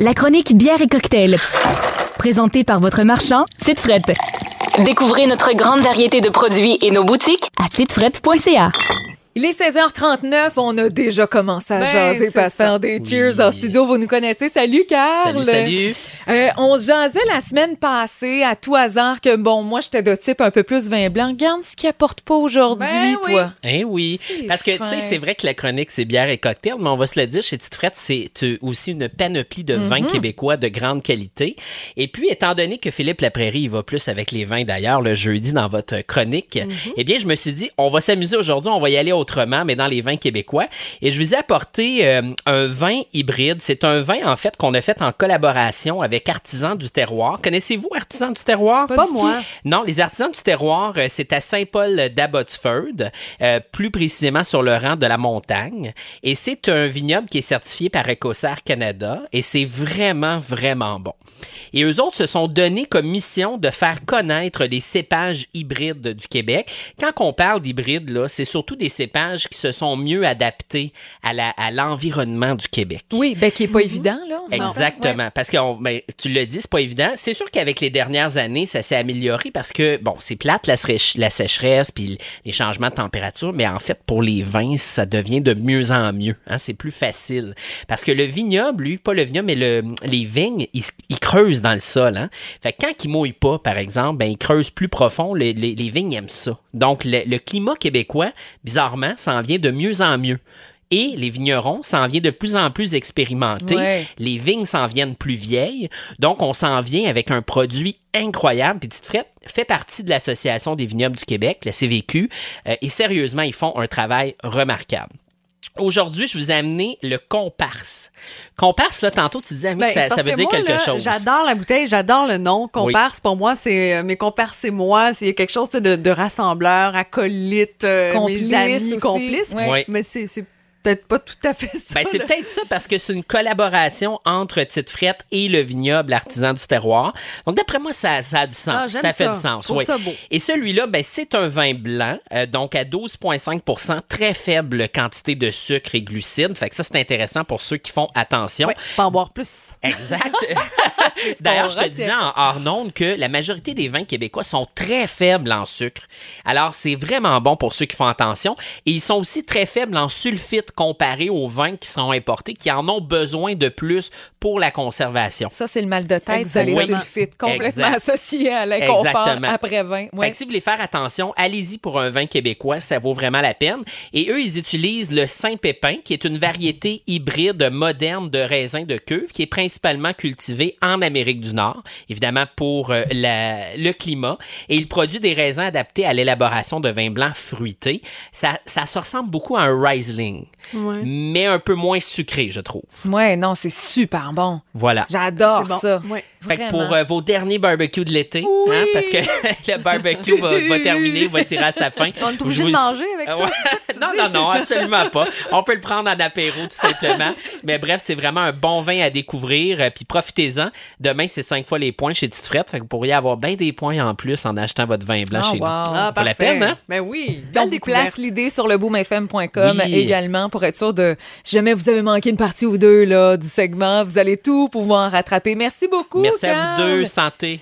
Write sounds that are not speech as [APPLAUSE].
La chronique bière et cocktail. Présentée par votre marchand, Tite Frette. Découvrez notre grande variété de produits et nos boutiques à titefrette.ca. Il est 16h39, on a déjà commencé à Ben, jaser, pas faire des cheers en studio. Vous nous connaissez. Salut, Carl. Salut, salut. Euh, on jasait la semaine passée à tout hasard que, bon, moi, j'étais de type un peu plus vin blanc. Regarde ce qu'il apporte pas aujourd'hui, Ben oui. toi. Eh oui, parce que tu sais, c'est vrai que la chronique c'est bière et cocktail, mais on va se le dire chez Tite Frette, c'est euh, aussi une panoplie de vins québécois de grande qualité. Et puis étant donné que Philippe Laprairie il va plus avec les vins d'ailleurs le jeudi dans votre chronique, eh bien je me suis dit on va s'amuser aujourd'hui, on va y aller autrement mais dans les vins québécois et je vous ai apporté euh, un vin hybride, c'est un vin en fait qu'on a fait en collaboration avec Artisans du terroir. Connaissez-vous Artisans du terroir? Pas moi. non, les artisans du terroir, euh, c'est à Saint-Paul d'Abbotsford, euh, plus précisément sur le rang de la montagne. Et c'est un vignoble qui est certifié par Ecocer Canada et c'est vraiment, vraiment bon. Et eux autres se sont donné comme mission de faire connaître les cépages hybrides du Québec. Quand on parle d'hybrides, là, c'est surtout des cépages qui se sont mieux adaptés à l'environnement du Québec. Oui, ben, qui est pas évident, là. Exactement. Parce que on- ben, tu l'as dit, c'est pas évident. C'est sûr qu'avec les dernières années, ça s'est amélioré parce que, bon, c'est plate la, sécheresse puis les changements de température, mais en fait, pour les vins, ça devient de mieux en mieux. hein. C'est plus facile. Parce que le vignoble, lui, pas le vignoble, mais le, les vignes, ils, ils creusent dans le sol. Hein. Fait que quand ils mouillent pas, par exemple, ben, ils creusent plus profond. Les, les- les vignes aiment ça. Donc, le, le climat québécois, bizarrement, s'en vient de mieux en mieux. Et les vignerons s'en viennent de plus en plus expérimentés. Ouais. Les vignes s'en viennent plus vieilles. Donc, on s'en vient avec un produit incroyable. Puis, Petite Frette fait partie de l'Association des vignobles du Québec, la CVQ. euh, et sérieusement, ils font un travail remarquable. Aujourd'hui, je vous ai amené le comparse. Comparse, là, tantôt, tu disais, Ben, ça, ça veut que dire moi, quelque là, chose. J'adore la bouteille, j'adore le nom. Comparse, pour moi, c'est. euh, mes comparses, c'est moi. C'est quelque chose de, de rassembleur, acolyte, euh, Complice mes amis. Ouais. Oui. Mais c'est c'est peut-être pas tout à fait ça. Ben, c'est peut-être ça parce que c'est une collaboration entre Tite Frette et le vignoble artisan du terroir. Donc, d'après moi, ça, ça a du sens. Ah, ça fait ça. du sens. Oui. ça beau. Et celui-là, ben, c'est un vin blanc, euh, donc à 12,5% très faible quantité de sucre et glucides. Fait que ça, c'est intéressant pour ceux qui font attention. Tu peux en boire plus. Exact. [LAUGHS] D'ailleurs, je te disais en hors onde que la majorité des vins québécois sont très faibles en sucre. Alors, c'est vraiment bon pour ceux qui font attention. Et ils sont aussi très faibles en sulfite comparé aux vins qui sont importés, qui en ont besoin de plus pour la conservation. Ça, c'est le mal de tête, ça, les sulfites, complètement Exact. associés à l'inconfort après 20. Fait Ouais. que si vous voulez faire attention, allez-y pour un vin québécois, ça vaut vraiment la peine. Et eux, ils utilisent le Saint-Pépin, qui est une variété hybride moderne de raisin de cuve, qui est principalement cultivé en Amérique du Nord, évidemment pour euh, la- le climat. Et il produit des raisins adaptés à l'élaboration de vins blancs fruités. Ça, ça se ressemble beaucoup à un Riesling, mais un peu moins sucré, je trouve. Ouais, non, c'est super bon. Voilà. J'adore bon. ça. Ouais. Fait que pour euh, vos derniers barbecues de l'été, hein, parce que [LAUGHS] le barbecue va, va [LAUGHS] terminer, va tirer à sa fin. On est obligé vous- de manger avec Ah ça, non, non, non, absolument pas. On peut le prendre en apéro tout simplement. [LAUGHS] Mais bref, c'est vraiment un bon vin à découvrir. euh, Puis profitez-en. Demain, c'est cinq fois les points chez Tite Frette. Fait que vous pourriez avoir bien des points en plus en achetant votre vin blanc Ah, chez wow. nous. Ah, Pour la parfait. peine, hein? Ben oui. On Belle vous place l'idée sur le boomfm.com Oui. également pour être sûr de, si jamais vous avez manqué une partie ou deux là, du segment, vous allez tout pouvoir rattraper. Merci beaucoup. Merci à Carl. vous deux. Santé.